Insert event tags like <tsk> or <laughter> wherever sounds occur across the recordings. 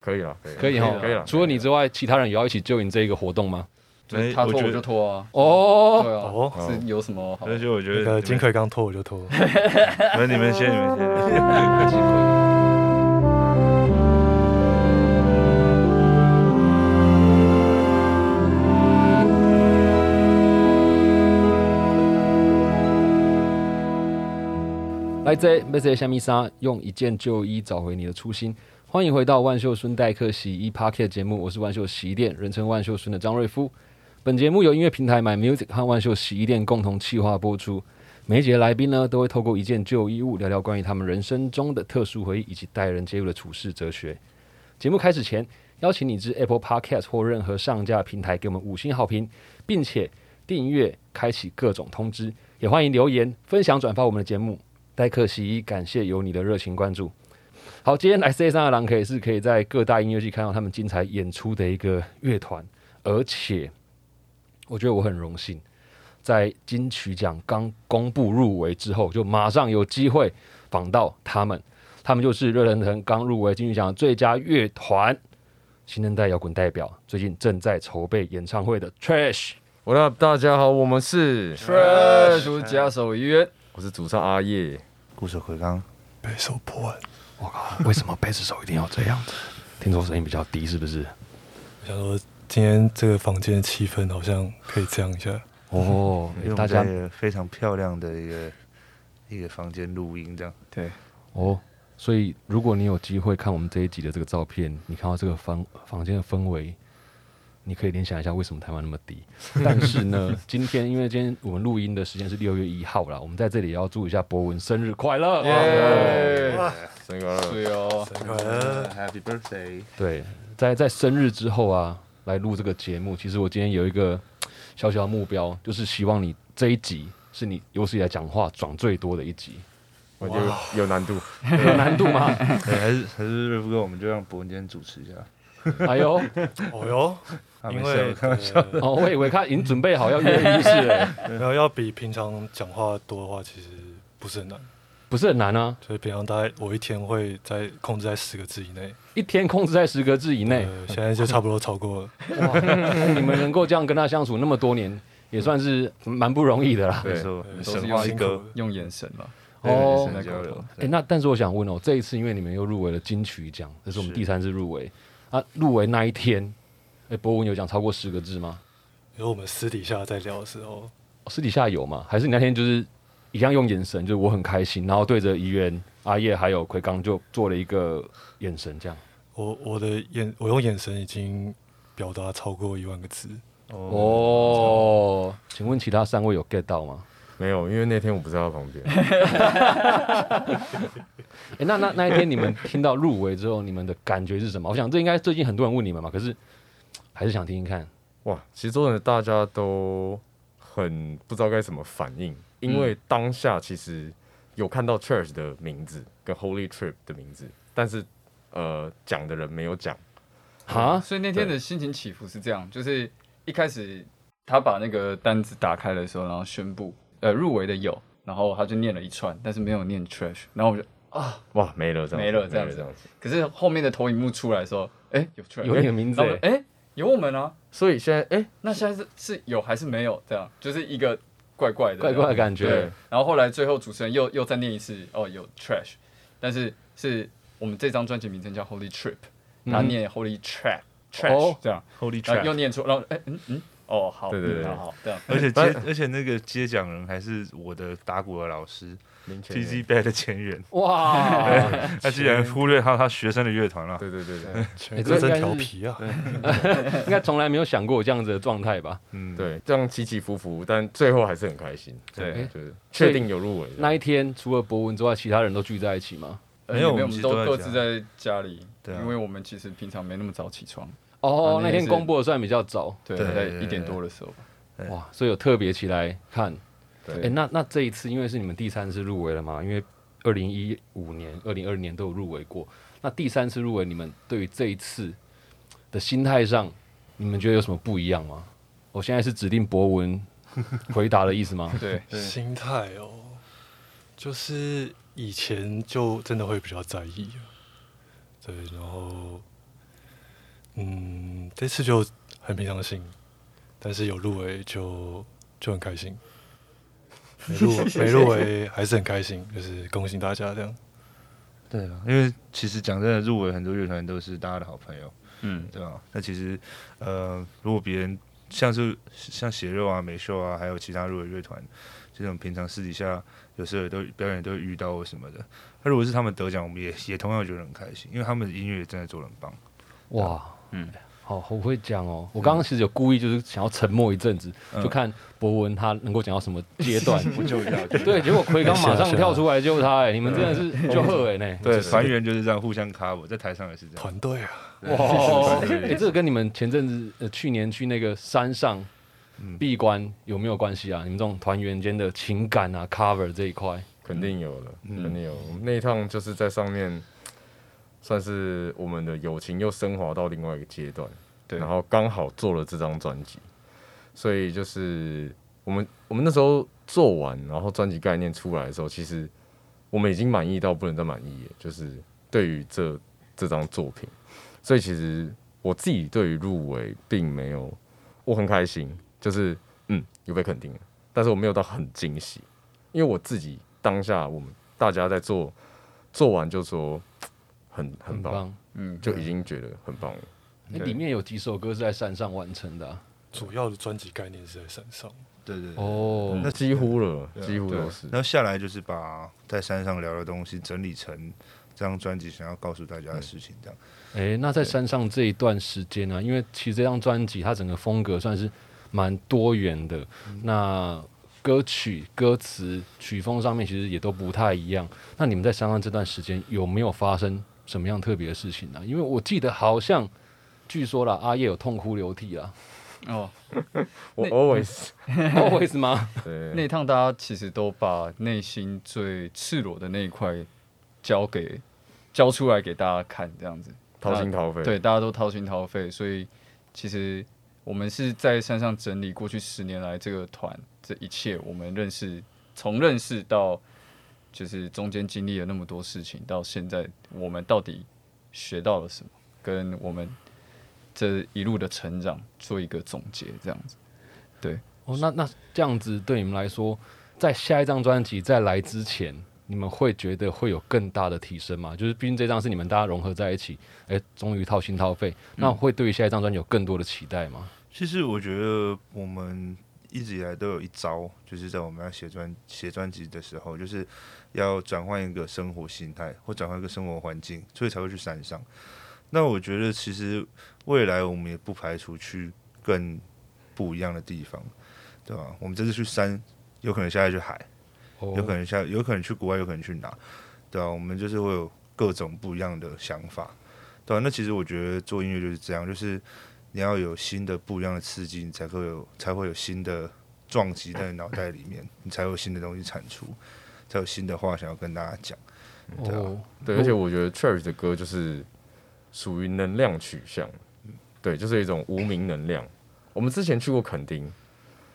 可以了，可以了，可以哈，可以了。除了你之外，其他人也要一起救你这一个活动吗？就是他拖我就拖啊。哦，对啊，哦是有什么好？而且我觉那个得金奎刚拖我就拖，<laughs> 你们你们先，你们先。来这 m s 虾米莎，用一件旧衣找回你的初心。欢迎回到万秀孙代客洗衣 Parket 节目，我是万秀洗衣店，人称万秀孙的张瑞夫。本节目由音乐平台 My Music 和万秀洗衣店共同企划播出。每一节来宾呢，都会透过一件旧衣物聊聊关于他们人生中的特殊回忆，以及待人接物的处事哲学。节目开始前，邀请你至 Apple Podcast 或任何上架平台给我们五星好评，并且订阅、开启各种通知，也欢迎留言分享、转发我们的节目。代客洗衣，感谢有你的热情关注。好，今天来 C 三的狼可以是可以在各大音乐剧看到他们精彩演出的一个乐团，而且我觉得我很荣幸，在金曲奖刚公布入围之后，就马上有机会访到他们。他们就是热腾腾刚入围金曲奖最佳乐团，新生代摇滚代表，最近正在筹备演唱会的 Trash。我的大家好，我们是 Trash 加手医院，我是主唱阿叶。鼓手奎刚，背手破完。我靠，为什么贝斯手一定要这样子？听说声音比较低，是不是？我想说，今天这个房间的气氛好像可以这样一下。哦因为，大家非常漂亮的一个一个房间录音，这样。对，哦，所以如果你有机会看我们这一集的这个照片，你看到这个房房间的氛围，你可以联想一下为什么台湾那么低。<laughs> 但是呢，今天因为今天我们录音的时间是六月一号啦，我们在这里也要祝一下博文生日快乐。耶，生日快乐！对哦，生日快乐！Happy birthday！对，在在生日之后啊，来录这个节目，其实我今天有一个小小的目标，就是希望你这一集是你有史以来讲话转最多的一集。我觉得有难度。<laughs> 有难度吗？<laughs> 对，还是还是瑞夫哥，我们就让博文今天主持一下。<laughs> 哎呦，哦哟，啊因为哦，我以为他已经准备好要跃跃欲试了，<laughs> 没有要比平常讲话多的话，其实不是很难。不是很难啊，所以平常大概我一天会在控制在十个字以内，一天控制在十个字以内。呃，现在就差不多超过了。哇，你们能够这样跟他相处那么多年，也算是蛮不容易的啦。对神话一哥辛苦了，用眼神嘛，哦。哎、那但是我想问哦，这一次因为你们又入围了金曲奖，这是我们第三次入围啊。入围那一天，哎、博文有讲超过十个字吗？因为我们私底下在聊的时候，哦私底下有吗？还是你那天就是一样用眼神，就是我很开心，然后对着怡园、阿叶还有奎刚就做了一个眼神，这样。我我的眼我用眼神已经表达超过一万个字。哦，请问其他三位有 get 到吗？没有，因为那天我不在他旁边。<laughs> 哎、那那那一天你们听到入围之后，你们的感觉是什么？我想这应该最近很多人问你们嘛，可是还是想听听看。哇，其实真的大家都很不知道该怎么反应，因为当下其实有看到 Church 的名字跟 Holy Trip 的名字，但是呃讲的人没有讲。哈，所以那天的心情起伏是这样，就是一开始他把那个单子打开的时候，然后宣布呃入围的有，然后他就念了一串，但是没有念 trash，然后我就啊哇，没了这样，没了这样子。这样子。可是后面的投影幕出来的时候，<laughs> 哎有 trash，有你的名字哎有我们啊，所以现在哎、那现在是是有还是没有？这样就是一个怪怪的怪怪的感觉。对，然后后来最后主持人又又再念一次，哦，有 trash，但是是我们这张专辑名称叫 Holy Trip，嗯。他念 Holy Trap trash、哦。这样，Holy 然后又念出，然后哎嗯嗯哦好，对对对嗯好而且接而且那个接奖人还是我的打鼓的老师 T Z Bad 的前缘，哇，<laughs> 他竟然忽略他他学生的乐团了。对对对对 <laughs> 哎全哥真调皮啊！<laughs> 应该从来没有想过有这样子的状态吧？嗯，对，这样起起伏伏，但最后还是很开心。对就是确定有入围。那一天除了博文之外，其他人都聚在一起吗？没有我们都各自在家里，因为我们其实平常没那么早起床，哦，那天公布的算比较早，对，对在一点多的时候吧，哇，所以有特别起来看。对哎，那那这一次因为是你们第三次入围了嘛？因为二零一五年、二零二年都有入围过，那第三次入围，你们对于这一次的心态上，你们觉得有什么不一样吗？我现在是指定博文 <laughs> 回答的意思吗？<laughs> 对，心态哦，就是以前就真的会比较在意啊，对，然后嗯，这次就很平常心，但是有入围就就很开心，<laughs> 没入没入围还是很开心，就是恭喜大家这样。对啊，因为其实讲真的，入围很多乐团都是大家的好朋友，嗯，对吧？那其实呃，如果别人像是像血肉啊、美秀啊，还有其他入围乐团，这种平常私底下有时候也都表演都会遇到或什么的。那如果是他们得奖，我们也也同样觉得很开心，因为他们的音乐真的做的很棒。哇，嗯嗯，好，我会讲哦。我刚刚其实有故意就是想要沉默一阵子，嗯就看博文他能够讲到什么阶段。<laughs> 不救一下，对，结果奎刚马上 <laughs> 跳出来救他，哎，你们真的是就贺哎呢。对，团员就是这样互相 cover，在台上也是这样。团队啊，哇，<laughs> 对哎，这个跟你们前阵子呃去年去那个山上嗯闭关有没有关系啊？你们这种团员间的情感啊，cover 这一块，肯定有了，嗯肯定有。我们那一趟就是在上面，算是我们的友情又升华到另外一个阶段。对。然后刚好做了这张专辑，所以就是我们我们那时候做完，然后专辑概念出来的时候，其实我们已经满意到不能再满意了，就是对于这这张作品，所以其实我自己对于入围并没有，我很开心，就是嗯有被肯定了，但是我没有到很惊喜，因为我自己当下我们大家在做做完就说很很棒，嗯，就已经觉得很棒了。那，里面有几首歌是在山上完成的啊。主要的专辑概念是在山上。对对对。哦，那几乎了，几乎都是。然后下来就是把在山上聊的东西整理成这张专辑想要告诉大家的事情，这样。哎，那在山上这一段时间呢、因为其实这张专辑它整个风格算是蛮多元的，那歌曲、歌词、曲风上面其实也都不太一样。那你们在山上这段时间有没有发生什么样特别的事情呢、因为我记得好像据说了，阿叶有痛哭流涕啊哦，<laughs> 我 always，always <laughs> 吗？对那一趟大家其实都把内心最赤裸的那一块交给交出来给大家看，这样子。掏心掏肺。对，大家都掏心掏肺，所以其实我们是在山上整理过去十年来这个团这一切，我们认识从认识到就是中间经历了那么多事情，到现在我们到底学到了什么，跟我们这一路的成长做一个总结，这样子。对哦，那那这样子对你们来说，在下一张专辑再来之前，你们会觉得会有更大的提升吗？就是毕竟这张是你们大家融合在一起，哎、终于掏心掏肺，那会对于下一张专辑有更多的期待吗？其实我觉得我们一直以来都有一招，就是在我们要写专写专辑的时候，就是要转换一个生活心态或转换一个生活环境，所以才会去山上。那我觉得其实未来我们也不排除去更不一样的地方，对吧？我们这次去山，有可能下次去海，哦有可能下有可能去国外，有可能去哪，对吧、我们就是会有各种不一样的想法，对吧、那其实我觉得做音乐就是这样，就是你要有新的不一样的刺激，你才会有才会有新的撞击在脑袋里面，你才有新的东西产出，才有新的话想要跟大家讲。对啊。哦，对，而且我觉得 Cherish 的歌就是属于能量取向，对，就是一种无名能量。我们之前去过垦丁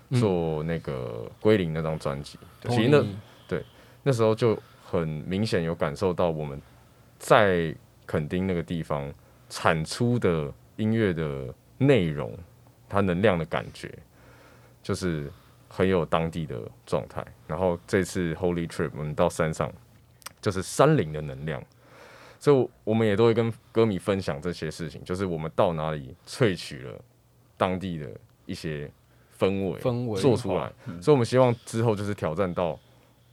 嗯。做那个归零那张专辑，哦其实那对那时候就很明显有感受到我们在垦丁那个地方产出的音乐的内容，它能量的感觉，就是很有当地的状态。然后这次 Holy Trip 我们到山上，就是山林的能量，所以我们也都会跟歌迷分享这些事情，就是我们到哪里萃取了当地的一些氛围，氛围做出来。所以我们希望之后就是挑战到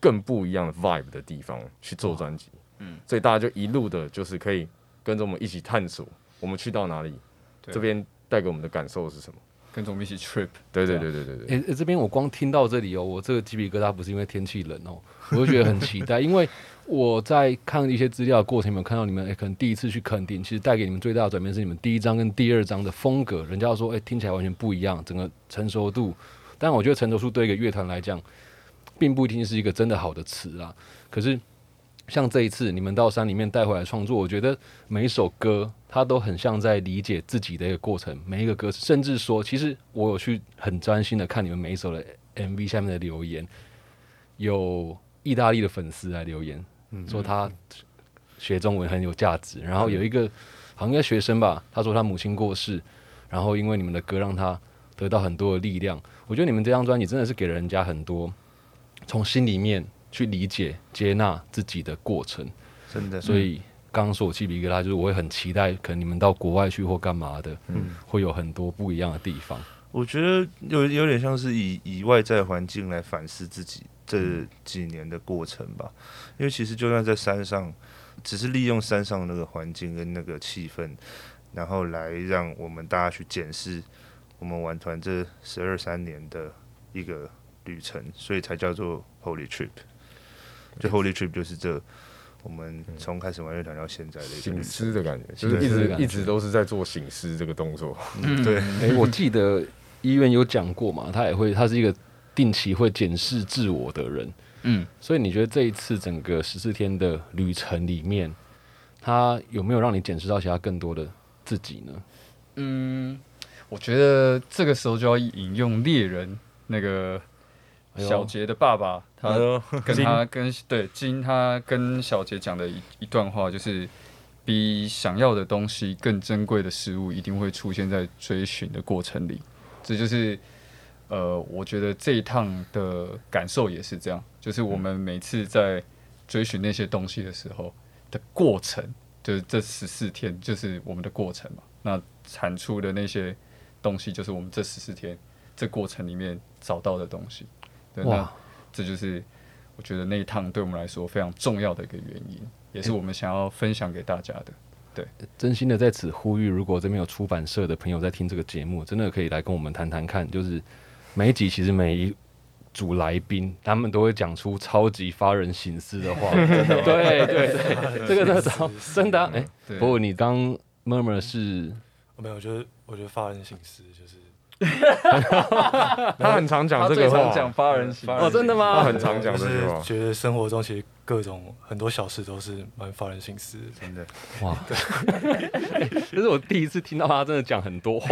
更不一样的 vibe 的地方去做专辑。嗯所以大家就一路的，就是可以跟着我们一起探索，我们去到哪里，这边带给我们的感受是什么？跟着我们一起 trip，对对对对对对。诶这边我光听到这里哦，我这个鸡皮疙瘩不是因为天气冷哦，我就觉得很期待，<laughs> 因为我在看一些资料的过程，有没有看到你们诶、可能第一次去垦丁，其实带给你们最大的转变是你们第一章跟第二章的风格，人家说诶、听起来完全不一样，整个成熟度，但我觉得成熟度对一个乐团来讲，并不一定是一个真的好的词啊，可是。像这一次你们到山里面带回来创作，我觉得每一首歌它都很像在理解自己的一个过程，每一个歌，甚至说，其实我有去很专心的看你们每一首的 MV 下面的留言，有意大利的粉丝来留言，说他学中文很有价值，然后有一个好像应该学生吧，他说他母亲过世，然后因为你们的歌让他得到很多的力量。我觉得你们这张专辑真的是给了人家很多从心里面去理解、接纳自己的过程。真的，所以刚刚说我去比格拉，就是我会很期待，可能你们到国外去或干嘛的，嗯，会有很多不一样的地方。我觉得有有点像是以以外在环境来反思自己这几年的过程吧，因为其实就算在山上，只是利用山上那个环境跟那个气氛，然后来让我们大家去检视我们玩团这十二三年的一个旅程，所以才叫做 Holy Trip。就 Holy Trip 就是这我们从开始玩乐团到现在的一个醒。狮的感觉，就是一直一直都是在做醒狮这个动作。嗯对，诶，我记得医院有讲过嘛，他也会，他是一个定期会检视自我的人。嗯，所以你觉得这一次整个十四天的旅程里面，他有没有让你检视到其他更多的自己呢？嗯，我觉得这个时候就要引用猎人那个小杰的爸爸，哎呦跟他跟对金他跟小杰讲的一一段话，就是比想要的东西更珍贵的事物，一定会出现在追寻的过程里。这就是呃，我觉得这一趟的感受也是这样，就是我们每次在追寻那些东西的时候的过程，就是这十四天就是我们的过程嘛。那产出的那些东西，就是我们这十四天这过程里面找到的东西。对，这就是我觉得那一趟对我们来说非常重要的一个原因，也是我们想要分享给大家的。对真心的在此呼吁，如果这边有出版社的朋友在听这个节目，真的可以来跟我们谈谈看。就是每一集其实每一组来宾，他们都会讲出超级发人省思的话。对 <laughs> 对对，这个真的超真的啊。哎、不过你刚 murmur 是没有，我觉得我觉得发人省思就是 <laughs> 他很常讲这个话，最常讲发人省哦，真的吗他？很常讲就是这句话。觉得生活中其实各种很多小事都是蛮发人省思的。真的，哇，<laughs> 这是我第一次听到他真的讲很多话。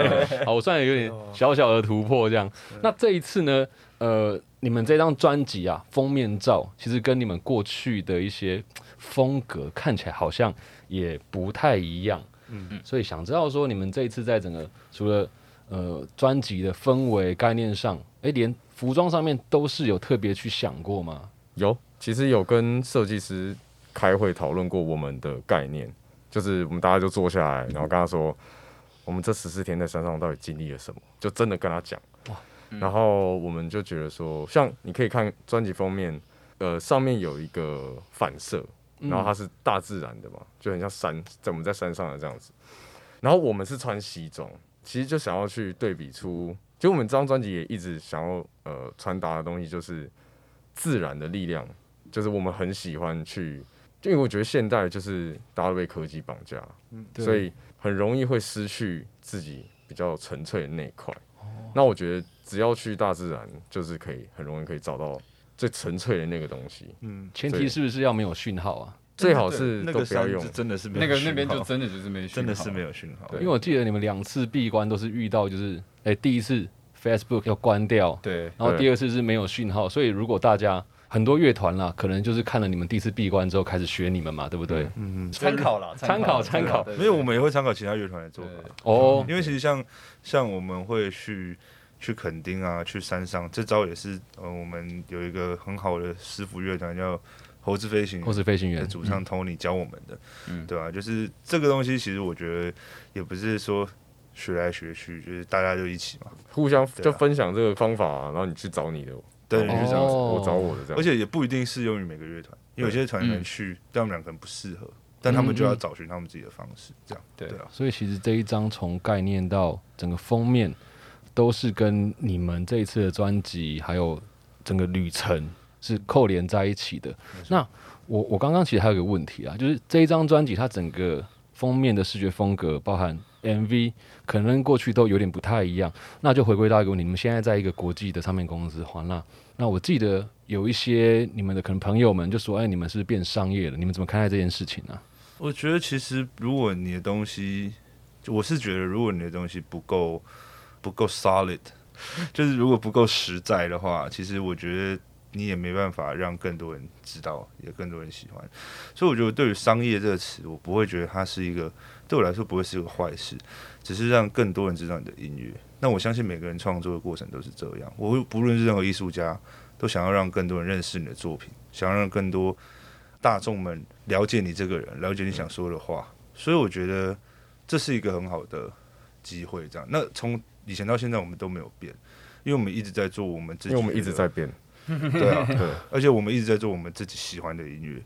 <laughs> 好，我算有点小小的突破这样。那这一次呢，呃，你们这张专辑啊，封面照其实跟你们过去的一些风格看起来好像也不太一样。嗯，所以想知道说，你们这一次在整个除了呃专辑的氛围概念上，哎，连服装上面都是有特别去想过吗？有，其实有跟设计师开会讨论过我们的概念，就是我们大家就坐下来，然后跟他说，我们这十四天在山上到底经历了什么，就真的跟他讲。然后我们就觉得说，像你可以看专辑封面，呃，上面有一个反射，然后它是大自然的嘛，就很像山，在我们在山上的这样子。然后我们是穿西装，其实就想要去对比出，就我们这张专辑也一直想要呃传达的东西，就是自然的力量，就是我们很喜欢去，就因为我觉得现代就是大家都被科技绑架，嗯所以很容易会失去自己比较纯粹的那一块。那我觉得只要去大自然，就是可以很容易可以找到最纯粹的那个东西。嗯，前提是不是要没有讯号啊？最好是那个都不要用真的是没有那个那边就真的就是没讯号。真的是没有讯号，因为我记得你们两次闭关都是遇到，就是哎、第一次 Facebook 要关掉，对。然后第二次是没有讯号，所以如果大家很多乐团啦，可能就是看了你们第一次闭关之后开始学你们嘛，对不对？嗯。嗯，参考啦，参考参考没有，我们也会参考其他乐团的做对法，哦，因为其实像像我们会去去垦丁啊，去山上，这招也是呃，我们有一个很好的师傅乐团叫猴子飞行猴子飞行员的主唱 Tony 教我们的，嗯。对吧、就是这个东西，其实我觉得也不是说学来学去，就是大家就一起嘛，互相就分享这个方法、然后你去找你的，对，哦。就是这样子。哦。我找我的这样。而且也不一定适用于每个乐团，因为有些团可能嗯去，但他们两个人不适合，但他们就要找寻他们自己的方式，这样对对啊。所以其实这一张从概念到整个封面，都是跟你们这一次的专辑还有整个旅程是扣连在一起的。那我我刚刚其实还有一个问题啊，就是这一张专辑它整个封面的视觉风格，包含 MV，可能跟过去都有点不太一样。那就回归到一个问题，你们现在在一个国际的唱片公司华纳，那我记得有一些你们的可能朋友们就说，哎，你们是是变商业了？你们怎么看待这件事情呢、我觉得其实如果你的东西，我是觉得如果你的东西不够不够 solid，<laughs> 就是如果不够实在的话，其实我觉得你也没办法让更多人知道，也更多人喜欢。所以我觉得对于商业这个词，我不会觉得它是一个对我来说不会是个坏事，只是让更多人知道你的音乐。那我相信每个人创作的过程都是这样。我不论是任何艺术家，都想要让更多人认识你的作品，想要让更多大众们了解你这个人，了解你想说的话。所以我觉得这是一个很好的机会。这样，那从以前到现在，我们都没有变，因为我们一直在做我们自己，因为我们一直在变。对啊，<laughs> 对，而且我们一直在做我们自己喜欢的音乐，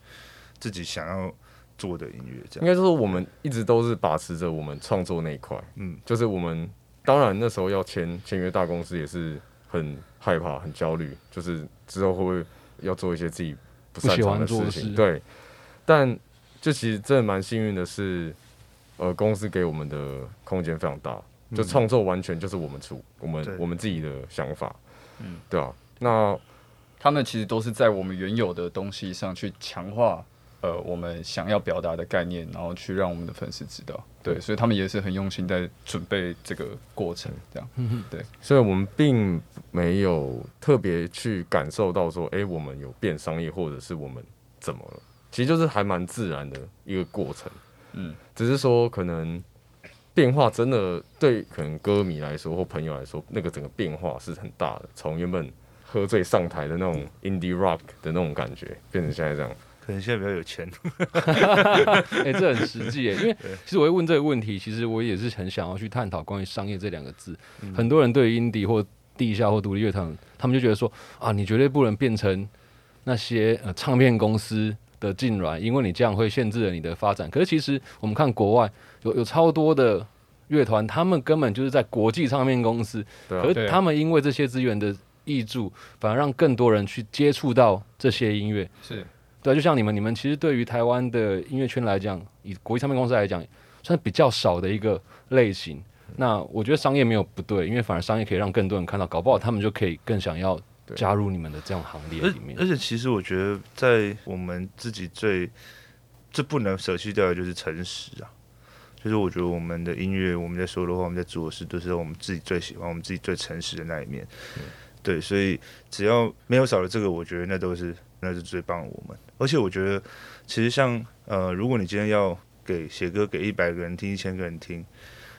自己想要做的音乐。这样，应该说我们一直都是把持着我们创作那一块。嗯，就是我们当然那时候要签签约大公司也是很害怕、很焦虑，就是之后会不会要做一些自己不擅长的事情。对，但就其实真的蛮幸运的是，呃，公司给我们的空间非常大，就创作完全就是我们出，我们我们自己的想法。嗯，对啊，那。他们其实都是在我们原有的东西上去强化，呃，我们想要表达的概念，然后去让我们的粉丝知道。对，所以他们也是很用心在准备这个过程，这样。对，所以我们并没有特别去感受到说，哎，我们有变商业，或者是我们怎么了？其实就是还蛮自然的一个过程。嗯，只是说可能变化真的对可能歌迷来说或朋友来说，那个整个变化是很大的，从原本。喝醉上台的那种 indie rock 的那种感觉，变成现在这样，可能现在比较有钱。<laughs> 哎，这很实际哎，因为其实我会问这个问题，其实我也是很想要去探讨关于商业这两个字。很多人对于 indie 或地下或独立乐团，他们就觉得说啊，你绝对不能变成那些呃唱片公司的进软，因为你这样会限制了你的发展。可是其实我们看国外有有超多的乐团，他们根本就是在国际唱片公司，可是他们因为这些资源的。译著反而让更多人去接触到这些音乐，是对，就像你们，你们其实对于台湾的音乐圈来讲，以国际唱片公司来讲，算是比较少的一个类型。那我觉得商业没有不对，因为反而商业可以让更多人看到，搞不好他们就可以更想要加入你们的这样行列里面。而且其实我觉得，在我们自己最最不能舍弃掉的就是诚实啊，就是我觉得我们的音乐，我们在说的话，我们在做的事，都是我们自己最喜欢、我们自己最诚实的那一面。对，所以只要没有少了这个，我觉得那都是那是最棒的我们。而且我觉得，其实像呃，如果你今天要给写歌给一百个人听、一千个人听，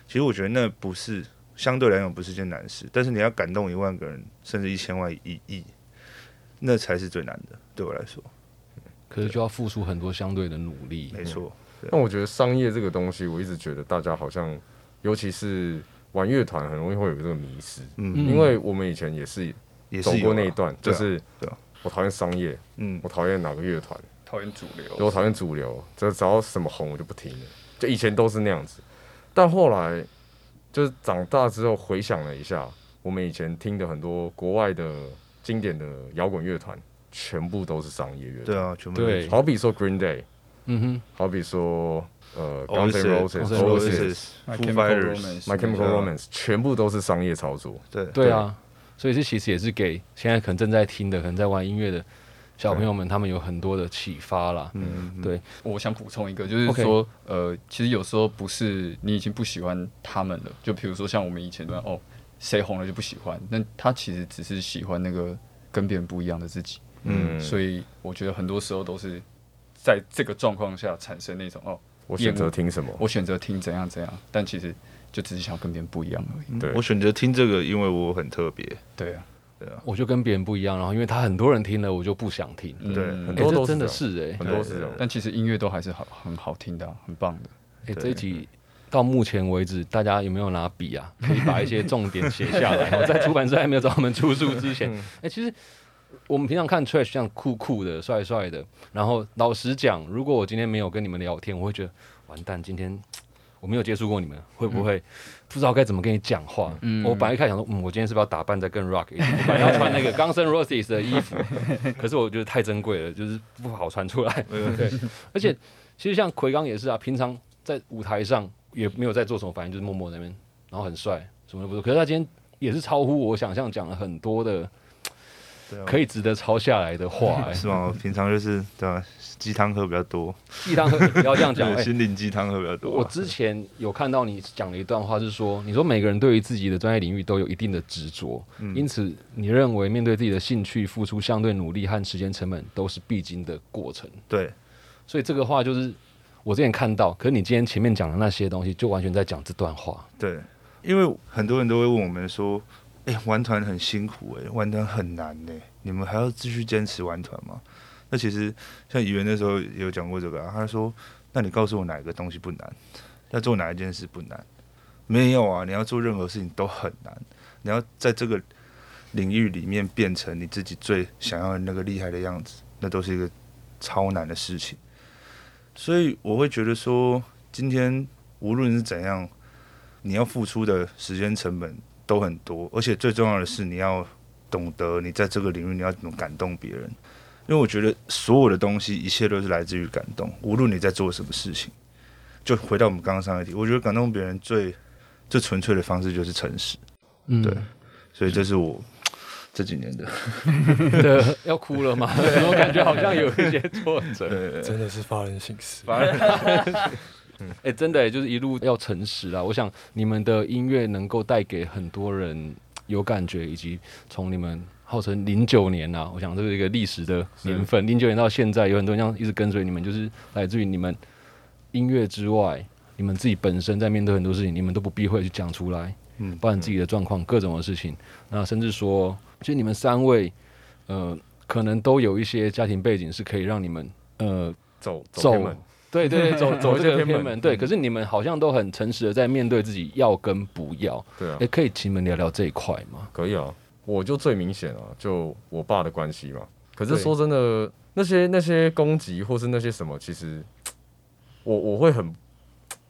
其实我觉得那不是相对来讲不是件难事。但是你要感动一万个人，甚至一千万、一亿，那才是最难的。对我来说，可是就要付出很多相对的努力。没错。那我觉得商业这个东西，我一直觉得大家好像，尤其是。玩乐团很容易会有这个迷失，嗯，因为我们以前也是走过那一段，就是我讨厌商业，嗯，我讨厌哪个乐团，讨厌主流，我讨厌主流，就只要什么红我就不听了，就以前都是那样子，但后来就是长大之后回想了一下，我们以前听的很多国外的经典的摇滚乐团，全部都是商业乐团，对啊，全部对，好比说 Green Day，嗯哼，好比说。呃，Guns N' Roses，My Chemical Romance，全部都是商业操作。对对啊，所以这其实也是给现在可能正在听的、可能在玩音乐的小朋友们，他们有很多的启发啦。嗯，对。我想补充一个，就是说，呃，其实有时候不是你已经不喜欢他们了，就比如说像我们以前的哦，谁红了就不喜欢，那他其实只是喜欢那个跟别人不一样的自己。嗯，所以我觉得很多时候都是在这个状况下产生那种哦。我选择听什么？我选择听怎样怎样，但其实就只是想跟别人不一样而已。对，我选择听这个，因为我很特别。对啊，对啊，我就跟别人不一样，然后因为他很多人听了，我就不想听。对，很多都真的是哎，很多是。但其实音乐都还是好很好听的，很棒的。哎，这一集到目前为止，大家有没有拿笔啊？可以把一些重点写下来。<laughs> 我在出版社还没有找我们出书之前，哎，其实。我们平常看 Trash 像酷酷的、帅帅的，然后老实讲，如果我今天没有跟你们聊天，我会觉得完蛋。今天我没有接触过你们，会不会不知道该怎么跟你讲话？我本来一开始想说，嗯，我今天是不是要打扮的更 rock 一点，<laughs> 本来要穿那个 Guns N' Roses 的衣服，可是我觉得太珍贵了，就是不好穿出来。对，而且其实像奎刚也是啊，平常在舞台上也没有在做什么反应，就是默默那边，然后很帅，什么都不做。可是他今天也是超乎我想象，讲了很多的。可以值得抄下来的话，<laughs> 是吗？平常就是对吧？鸡汤喝比较多，鸡汤喝不要这样讲，<laughs> 心灵鸡汤喝比较多。我之前有看到你讲了一段话，是说，你说每个人对于自己的专业领域都有一定的执着，因此你认为面对自己的兴趣，付出相对努力和时间成本都是必经的过程。对，所以这个话就是我之前看到，可是你今天前面讲的那些东西，就完全在讲这段话。对，因为很多人都会问我们说：“哎、玩团很辛苦哎、玩团很难呢、你们还要继续坚持玩团吗？”那其实像语言那时候也有讲过这个、啊，他说：“那你告诉我哪一个东西不难？要做哪一件事不难？没有啊，你要做任何事情都很难。你要在这个领域里面变成你自己最想要的那个厉害的样子，那都是一个超难的事情。所以我会觉得说，今天无论是怎样，你要付出的时间成本都很多，而且最重要的是你要懂得你在这个领域你要怎么感动别人。因为我觉得所有的东西，一切都是来自于感动，无论你在做什么事情。就回到我们刚刚上一题，我觉得感动别人最最纯粹的方式就是诚实，嗯，对所以这是我这几年的。对，要哭了吗？<laughs> 我感觉好像有一些挫折。对真的是发人省思。<laughs> 哎、真的、就是一路要诚实啊！我想你们的音乐能够带给很多人有感觉，以及从你们号称零九年啊，我想这是一个历史的年份，零九年到现在，有很多人这样一直跟随你们，就是来自于你们音乐之外，你们自己本身在面对很多事情，你们都不避讳去讲出来，嗯包含自己的状况、各种的事情，那甚至说，其实你们三位，呃，可能都有一些家庭背景是可以让你们，呃，走走对对对，走 <laughs> 走走一些偏门这个偏门，对。嗯可是你们好像都很诚实的在面对自己要跟不要。对啊哎、，可以请你们聊聊这一块吗？可以啊，我就最明显啊，就我爸的关系嘛。可是说真的，那些那些攻击或是那些什么，其实我我会很，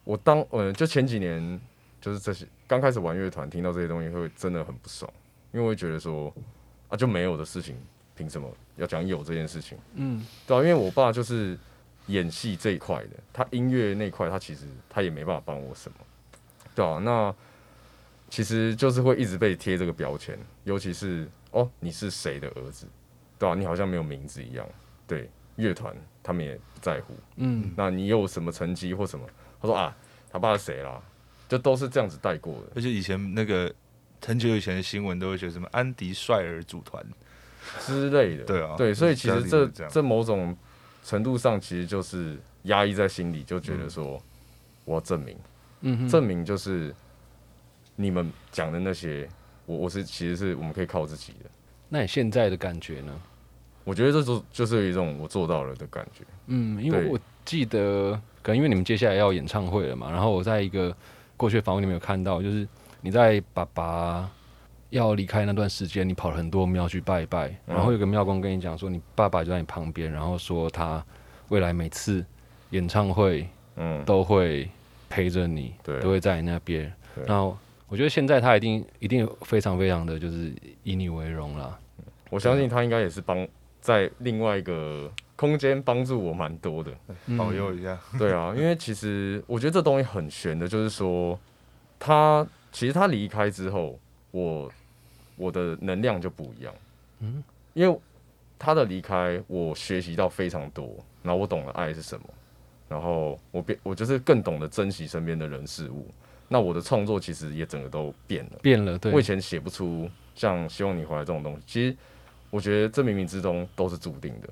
我当呃就前几年就是这些刚开始玩乐团，听到这些东西会真的很不爽，因为会觉得说啊就没有的事情，凭什么要讲有这件事情？嗯，对啊，因为我爸就是演戏这一块的，他音乐那一块他其实他也没办法帮我什么，对啊，那其实就是会一直被贴这个标签，尤其是哦你是谁的儿子，对啊，你好像没有名字一样，对，乐团他们也不在乎，嗯，那你有什么成绩或什么，他说啊他爸是谁啦，就都是这样子带过的而且以前那个很久以前的新闻都会觉得什么安迪帅儿组团，之类的，对啊对，所以其实这这这某种程度上其实就是压抑在心里，就觉得说我要证明。嗯哼，证明就是你们讲的那些，我我是其实是我们可以靠自己的。那你现在的感觉呢？我觉得这就就是有一种我做到了的感觉。嗯，因为我记得，可能因为你们接下来要演唱会了嘛，然后我在一个过去的访问里面有看到，就是你在爸爸要离开那段时间，你跑了很多庙去拜拜，然后有个庙公跟你讲说，你爸爸就在你旁边，然后说他未来每次演唱会嗯，都会陪着你，对都会在你那边。对然后我觉得现在他一定一定非常非常的就是以你为荣啦。我相信他应该也是帮在另外一个空间帮助我蛮多的。嗯保佑一下。<laughs> 对啊，因为其实我觉得这东西很玄的，就是说他其实他离开之后，我我的能量就不一样。嗯嗯，因为他的离开，我学习到非常多，然后我懂了爱是什么，然后我变我就是更懂得珍惜身边的人事物。那我的创作其实也整个都变了。变了，对我以，前写不出像希望你回来这种东西，其实我觉得这冥冥之中都是注定的。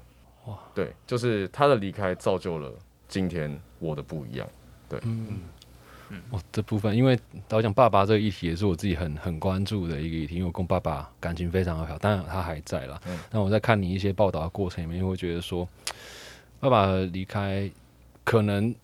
哇，对，就是他的离开造就了今天我的不一样。对嗯，哦，这部分因为老讲爸爸这个议题也是我自己很很关注的一个议题，因为我跟爸爸感情非常的好，当然他还在啦。嗯但我在看你一些报道的过程里面，会觉得说，爸爸的离开可能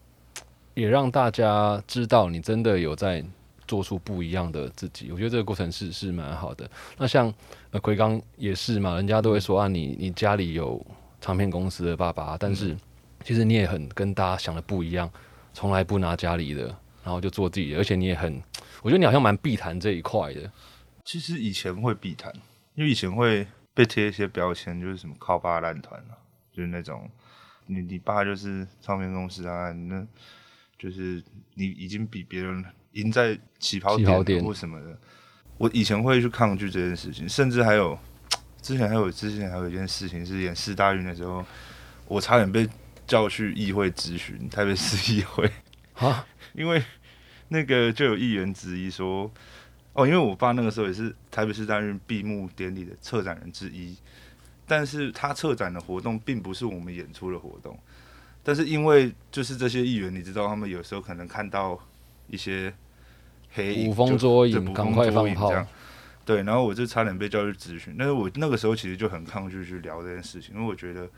也让大家知道你真的有在做出不一样的自己。我觉得这个过程是是蛮好的。那像呃奎刚也是嘛，人家都会说啊，你你家里有唱片公司的爸爸，但是其实你也很跟大家想的不一样，从来不拿家里的，然后就做自己的，而且你也很，我觉得你好像蛮避谈这一块的。其实以前会避谈，因为以前会被贴一些标签，就是什么靠爸烂团啊，就是那种你你爸就是唱片公司啊，那就是你已经比别人赢在起跑点或什么的。我以前会去抗拒这件事情，甚至还有 <tsk> 之前还有之前还有一件事情是演四大运的时候，我差点被叫去议会咨询台北市议会。啊，因为那个就有议员质疑说，哦，因为我爸那个时候也是台北市担任闭幕典礼的策展人之一，但是他策展的活动并不是我们演出的活动，但是因为就是这些议员，你知道他们有时候可能看到一些黑影捕风捉影，对捕风赶快放炮捉影这。样。对，然后我就差点被叫去咨询，但是我那个时候其实就很抗拒去聊这件事情，因为我觉得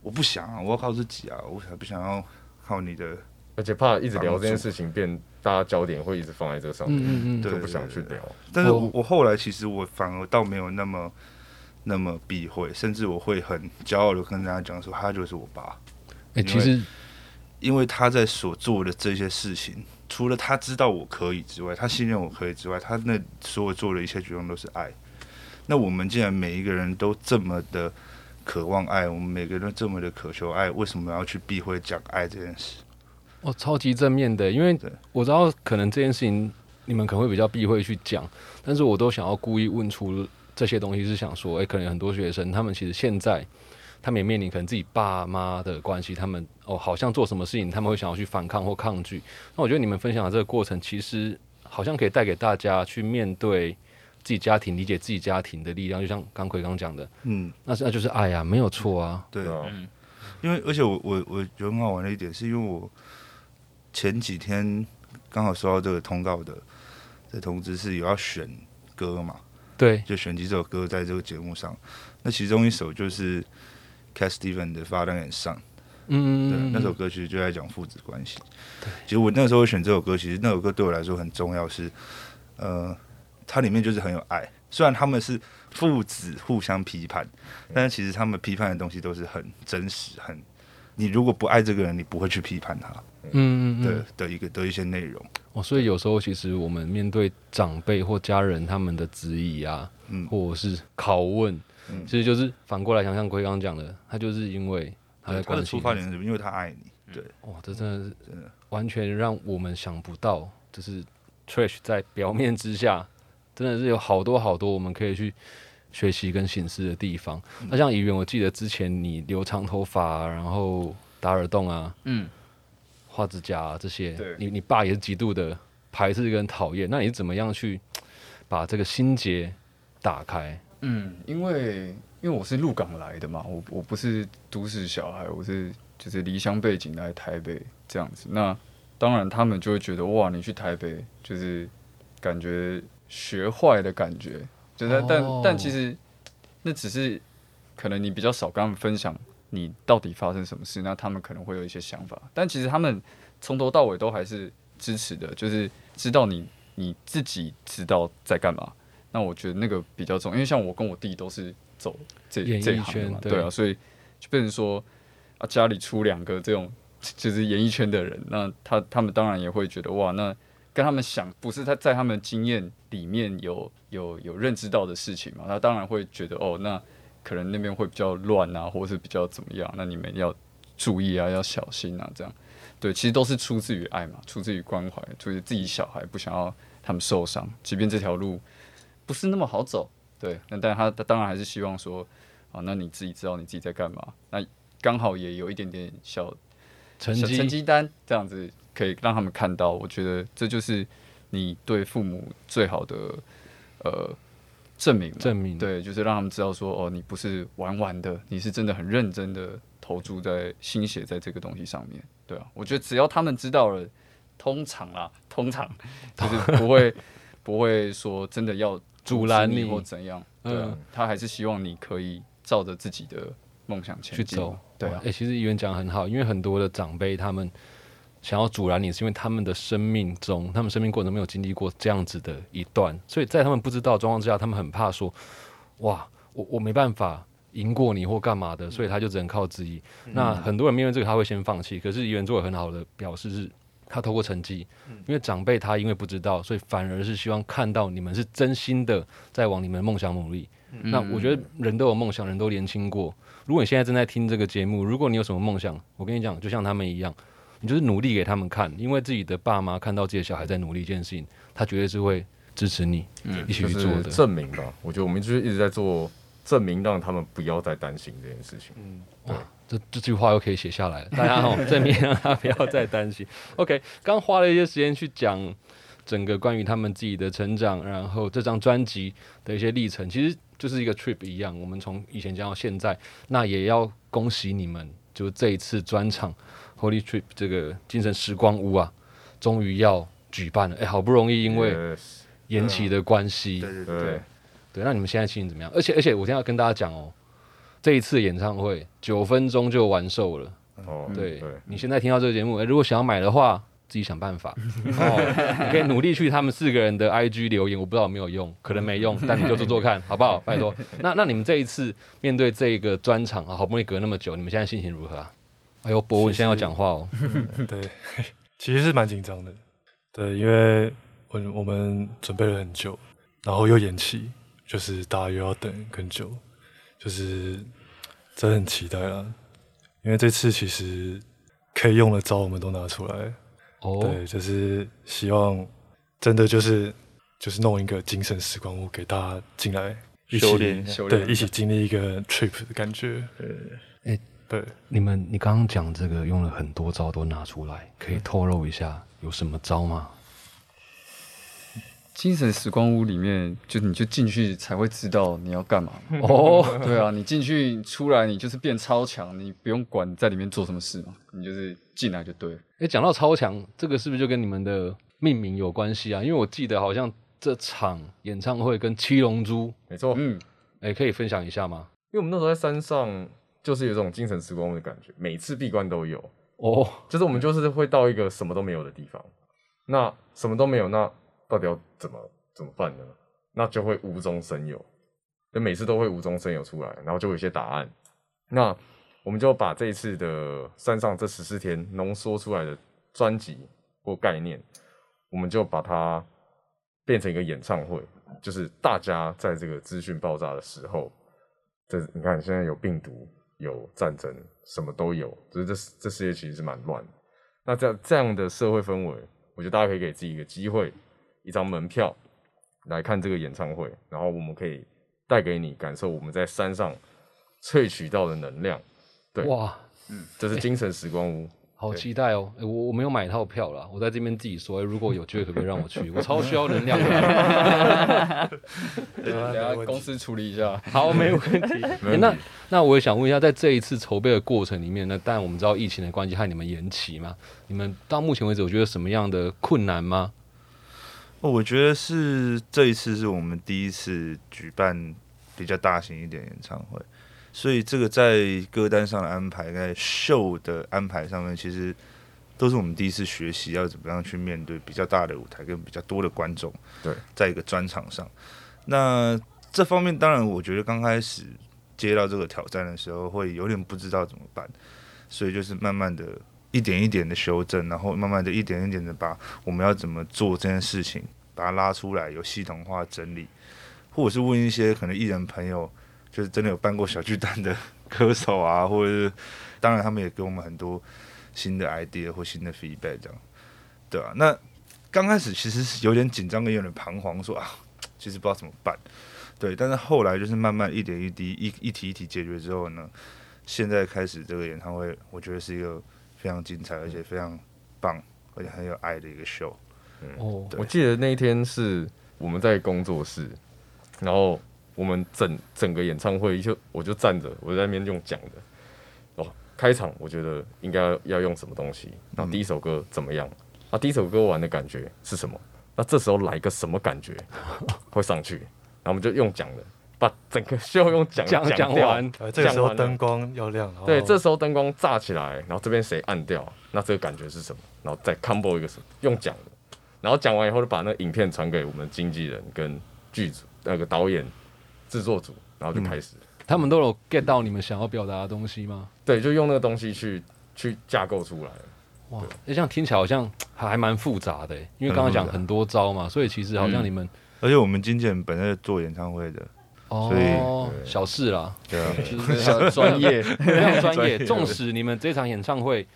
我不想啊，我要靠自己啊，我才不想要靠你的，而且怕一直聊这件事情变，大家焦点会一直放在这上面，嗯嗯嗯，对就不想去聊。但是我我我后来其实我反而倒没有那么那么避讳，甚至我会很骄傲的跟大家讲说，他就是我爸，哎、其实因为他在所做的这些事情，除了他知道我可以之外，他信任我可以之外，他那所有做的一切举动都是爱。那我们既然每一个人都这么的渴望爱，我们每个人都这么的渴求爱，为什么要去避讳讲爱这件事？哦，超级正面的，因为我知道可能这件事情你们可能会比较避讳去讲，但是我都想要故意问出这些东西，是想说，哎、可能很多学生他们其实现在他们也面临可能自己爸妈的关系，他们哦好像做什么事情他们会想要去反抗或抗拒。那我觉得你们分享的这个过程，其实好像可以带给大家去面对自己家庭、理解自己家庭的力量，就像刚奎刚讲的，嗯，那是那就是爱呀、没有错啊。对对，啊，因为而且我我我觉得很好玩的一点，是因为我前几天刚好收到这个通告的的通知，是有要选歌嘛，对，就选几首歌在这个节目上。那其中一首就是 Cat Steven 的《Father and Son》，嗯，对，那首歌其实就在讲父子关系。其实我那时候选这首歌，其实那首歌对我来说很重要是，呃，它里面就是很有爱。虽然他们是父子互相批判，但是其实他们批判的东西都是很真实，很你如果不爱这个人，你不会去批判他嗯嗯嗯的的一个的一些内容。哦，所以有时候其实我们面对长辈或家人他们的质疑啊，嗯或者是拷问，嗯其实就是反过来想，像龟刚刚讲的，他就是因为他的关心出发点是什么？因为他爱你。对，哇，这真的是真的完全让我们想不到，就是 Trash 在表面之下，真的是有好多好多我们可以去学习跟显示的地方。嗯那像怡园，我记得之前你留长头发啊、然后打耳洞啊、嗯，画指甲啊这些对，你你爸也是极度的排斥跟讨厌，那你是怎么样去把这个心结打开？嗯，因为因为我是鹿港来的嘛，我我不是都市小孩，我是就是离乡背景来台北这样子。那当然他们就会觉得哇，你去台北就是感觉学坏的感觉，就是、哦但但其实那只是可能你比较少跟他们分享你到底发生什么事，那他们可能会有一些想法，但其实他们从头到尾都还是支持的，就是知道你你自己知道在干嘛。那我觉得那个比较重要，因为像我跟我弟都是走这这一行的嘛，对对啊，所以就变成说啊，家里出两个这种就是演艺圈的人，那他他们当然也会觉得哇，那跟他们想不是他在他们经验里面有有有认知到的事情嘛，他当然会觉得哦，那可能那边会比较乱啊，或者是比较怎么样，那你们要注意啊，要小心啊，这样。对，其实都是出自于爱嘛，出自于关怀，出自于自己小孩不想要他们受伤，即便这条路不是那么好走，对，那但他他当然还是希望说，啊，那你自己知道你自己在干嘛，那刚好也有一点点小小成绩。成绩单这样子，可以让他们看到。我觉得这就是你对父母最好的呃证明。证明对，就是让他们知道说，哦，你不是玩玩的，你是真的很认真的投注在心血在这个东西上面。对啊，我觉得只要他们知道了，通常啦，<laughs> 通常 <laughs> 就是不会 <laughs> 不会说真的要阻拦你你或怎样。对啊，嗯他还是希望你可以照着自己的梦想前进去走。对啊哎、，其实议员讲得很好，因为很多的长辈他们想要阻拦你，是因为他们的生命中，他们生命过程没有经历过这样子的一段，所以在他们不知道的状况之下，他们很怕说，哇，我我没办法赢过你或干嘛的，所以他就只能靠自己。那很多人面对这个，他会先放弃。可是议员做的很好的表示是，他透过成绩，因为长辈他因为不知道，所以反而是希望看到你们是真心的在往你们的梦想努力。那我觉得人都有梦想，人都年轻过。如果你现在正在听这个节目，如果你有什么梦想，我跟你讲，就像他们一样，你就是努力给他们看，因为自己的爸妈看到自己的小孩在努力一件事情，他绝对是会支持你一起去做的。证明吧。我觉得我们就是一直在做证明，让他们不要再担心这件事情。哇，这这句话又可以写下来了，大家好，正面让他不要再担心。OK，刚花了一些时间去讲整个关于他们自己的成长，然后这张专辑的一些历程，其实就是一个 trip 一样。我们从以前讲到现在，那也要恭喜你们就这一次专场 Holy Trip 这个精神时光屋啊，终于要举办了。哎，好不容易因为延期的关系，对对对，对，对，那你们现在心情怎么样？而且而且，我现在要跟大家讲哦，这一次演唱会九分钟就完售了。哦，对对，你现在听到这个节目，诶如果想要买的话，自己想办法。哦，<laughs> 你可以努力去他们四个人的 IG 留言，我不知道有没有用，可能没用，但你就做做看，<laughs> 好不好？拜托。那那你们这一次面对这个专场啊，好不容易隔那么久，你们现在心情如何啊？哎呦，博文现在要讲话哦。<laughs> 对，<laughs> 其实是蛮紧张的。对，因为我我们准备了很久，然后又延期，就是大家又要等更久，就是真的很期待啦。因为这次其实可以用的招我们都拿出来，哦，对，就是希望真的就是就是弄一个精神时光屋给大家进来一起修炼一下修炼对一起经历一个 trip 的感觉。对哎对，你们，你刚刚讲这个用了很多招都拿出来，可以透露一下有什么招吗？精神时光屋里面，就你就进去才会知道你要干嘛。哦，对啊，你进去出来，你就是变超强，你不用管在里面做什么事嘛，你就是进来就对了。哎，讲到超强，这个是不是就跟你们的命名有关系啊？因为我记得好像这场演唱会跟七龙珠，没错，嗯，哎，可以分享一下吗？因为我们那时候在山上，就是有一种精神时光屋的感觉，每次闭关都有，哦，<laughs> 就是我们就是会到一个什么都没有的地方，那什么都没有，那到底要怎么怎么办呢？那就会无中生有，就每次都会无中生有出来，然后就有一些答案。那我们就把这一次的山上这十四天浓缩出来的专辑或概念，我们就把它变成一个演唱会，就是大家在这个资讯爆炸的时候，这你看现在有病毒，有战争，什么都有，就是这这世界其实是蛮乱的。那这样这样的社会氛围，我觉得大家可以给自己一个机会，一张门票来看这个演唱会，然后我们可以带给你感受我们在山上萃取到的能量。对哇，这是精神时光屋。好期待哦！诶我我没有买套票啦，我在这边自己说，诶如果有机会可不可以让我去？<laughs> 我超需要能量的。<laughs> 等下公司处理一下。好，没问题。<laughs> 那那我也想问一下，在这一次筹备的过程里面呢，当然我们知道疫情的关系害你们延期嘛，你们到目前为止我觉得什么样的困难吗？哦，我觉得是这一次是我们第一次举办比较大型一点的演唱会，所以这个在歌单上的安排，在秀的安排上面，其实都是我们第一次学习要怎么样去面对比较大的舞台跟比较多的观众。对，在一个专场上，那这方面当然，我觉得刚开始接到这个挑战的时候，会有点不知道怎么办，所以就是慢慢的。一点一点的修正，然后慢慢的一点一点的把我们要怎么做这件事情，把它拉出来，有系统化整理，或者是问一些可能艺人朋友，就是真的有办过小巨蛋的歌手啊，或者是当然他们也给我们很多新的 idea 或新的 feedback，这样，对啊，那刚开始其实是有点紧张跟有点彷徨，说啊，其实不知道怎么办，对，但是后来就是慢慢一点一滴一一题一题解决之后呢，现在开始这个演唱会，我觉得是一个非常精彩而且非常棒而且很有爱的一个 show。哦，我记得那一天是我们在工作室，然后我们整整个演唱会就我就站着，我在那边用讲的。哦，开场我觉得应该要用什么东西，那第一首歌怎么样？啊，第一首歌完的感觉是什么？那这时候来个什么感觉 <laughs> 会上去？然后我们就用讲的，把整个需要用讲讲讲完，呃，这个时候灯光要亮，对，这时候灯光炸起来，然后这边谁按掉，那这个感觉是什么？然后再 combo 一个什么？用讲的，然后讲完以后就把那个影片传给我们经纪人跟剧组那个导演、制作组，然后就开始，他们都有 get 到你们想要表达的东西吗？对，就用那个东西去去架构出来。哇，那这样听起来好像还 <tsk> 还蛮复杂的欸，因为刚刚讲很多招嘛，所以其实好像你们而且我们经纪人本身做演唱会的，所以哦小事啦，对啊，就是非专业，<laughs> 非常专业。纵使你们这场演唱会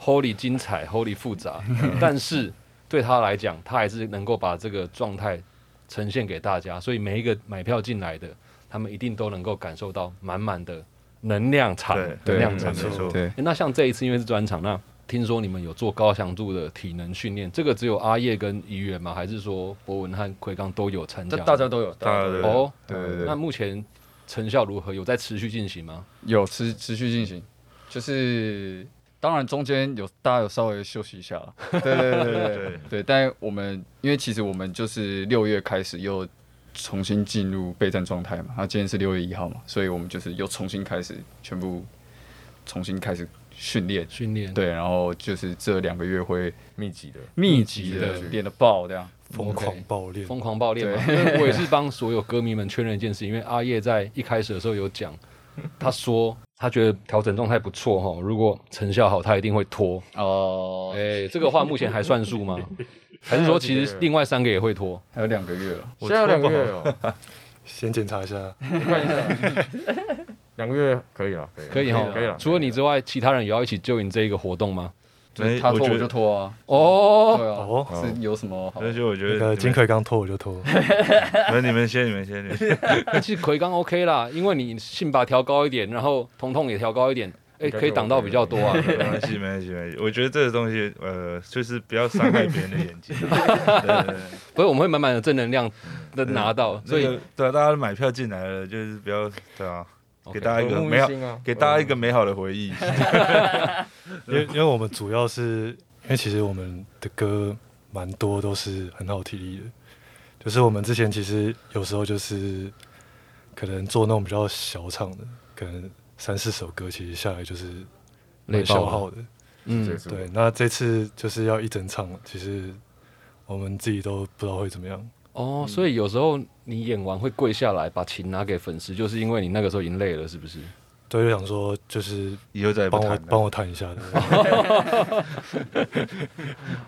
Holy 精彩，Holy 复杂，但是对他来讲，他还是能够把这个状态呈现给大家，所以每一个买票进来的，他们一定都能够感受到满满的能量场，能量场没。错，对，诶那像这一次因为是专场，那听说你们有做高强度的体能训练，这个只有阿叶跟怡园吗？还是说博文和奎刚都有参加？这大家都有，大家都有，哦，对对对那目前成效如何？有在持续进行吗？有持持续进行，就是当然中间有大家有稍微休息一下了，对对对对对对对，但我们因为其实我们就是六月开始又重新进入备战状态嘛，那今天是六月一号嘛，所以我们就是又重新开始全部重新开始训练，训练，对，然后就是这两个月会密集的，密集的。练的爆这样，疯狂爆练，疯狂爆练嘛。因为我也是帮所有歌迷们确认一件事，因为阿叶在一开始的时候有讲，他说他觉得调整状态不错哈，如果成效好，他一定会拖。哦，哎，这个话目前还算数吗？还是说其实另外三个也会拖？还有两个月了，现在有两个月哦，先检查一下，看一下，两个月可以了，可以了。可以哈，可以了。除了你之外，其他人也要一起救你这一个活动吗？就是他拖我就拖啊，哦，对啊，哦，是有什么好？所以就我觉那个得金奎刚拖我就拖，<laughs> 那你们先，你们先，你们 <laughs> 其实奎刚 OK 啦，因为你信把调高一点，然后彤彤也调高一点，哎，可以挡到比较多啊。没关系，没关系，没关系。我觉得这个东西，呃，就是不要伤害别人的眼睛。<laughs> 对对对，不是，我们会满满的正能量的拿到，所以对啊，大家买票进来了，就是不要对啊给大家一个美好，啊，给大家一个美好的回忆。<laughs> <laughs> 因为因为我们主要是因为其实我们的歌蛮多都是很好体力的，就是我们之前其实有时候就是可能做那种比较小场的，可能三四首歌，其实下来就是蛮累消耗的。嗯对，那这次就是要一整场，其实我们自己都不知道会怎么样。哦，所以有时候你演完会跪下来把琴拿给粉丝，就是因为你那个时候已经累了，是不是？对，就想说就是以后再帮我。帮我谈一下。<laughs>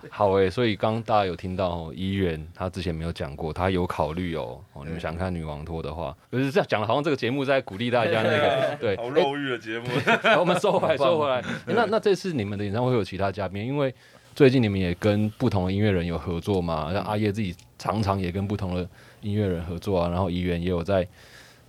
好诶、所以刚刚大家有听到哦，怡园他之前没有讲过，他有考虑哦。哦，你们想看女王托的话，可是这样讲的，好像这个节目在鼓励大家那个 <laughs> 对。好肉欲的节目，好我们收回来，收回来。诶那那这次你们的演唱会会有其他嘉宾？因为最近你们也跟不同的音乐人有合作嘛，像阿叶自己常常也跟不同的音乐人合作啊，然后怡园也有在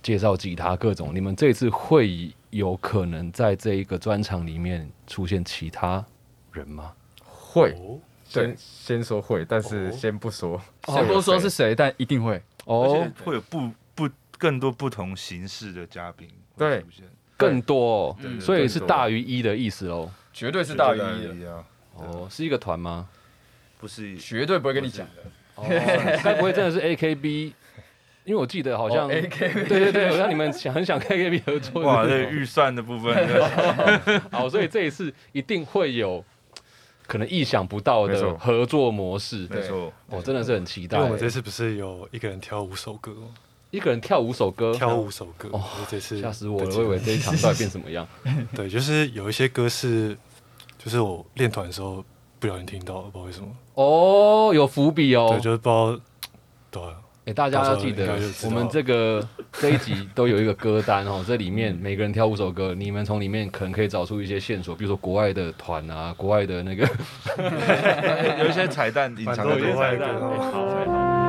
介绍吉他各种。你们这次会有可能在这一个专场里面出现其他人吗？会哦，先先说会，但是哦。先不说，先不说是谁，但一定会。哦，会有不不更多不同形式的嘉宾对。出现，更多、所以是大于一的意思喽。绝对是大于一的，啊，哦，是一个团吗？不是绝对不会跟你讲。的。哦，<laughs> 该不会真的是 AKB？因为我记得好像、哦 AKB 对对对，好像你们想很想跟 AKB 合作。哇，这预算的部分，<laughs> 好，所以这一次一定会有可能意想不到的合作模式。没错，我真的是很期待因为我。们这次不是有一个人挑五首歌吗？一个人跳五首歌，挑五首歌，哦这次吓死我了！我以为这一场 <laughs> 到底变什么样？<laughs> 对，就是有一些歌是，就是我练团的时候不小心听到的，不知道为什么。哦，有伏笔哦对，。就是不知道，对啊，哎、大家要记得我们这个 <laughs> 这一集都有一个歌单哦，这里面每个人挑五首歌，<laughs> 你们从里面可能可以找出一些线索，比如说国外的团啊，<laughs> 国外的那个有一些彩蛋隐藏在这蛮多彩蛋好。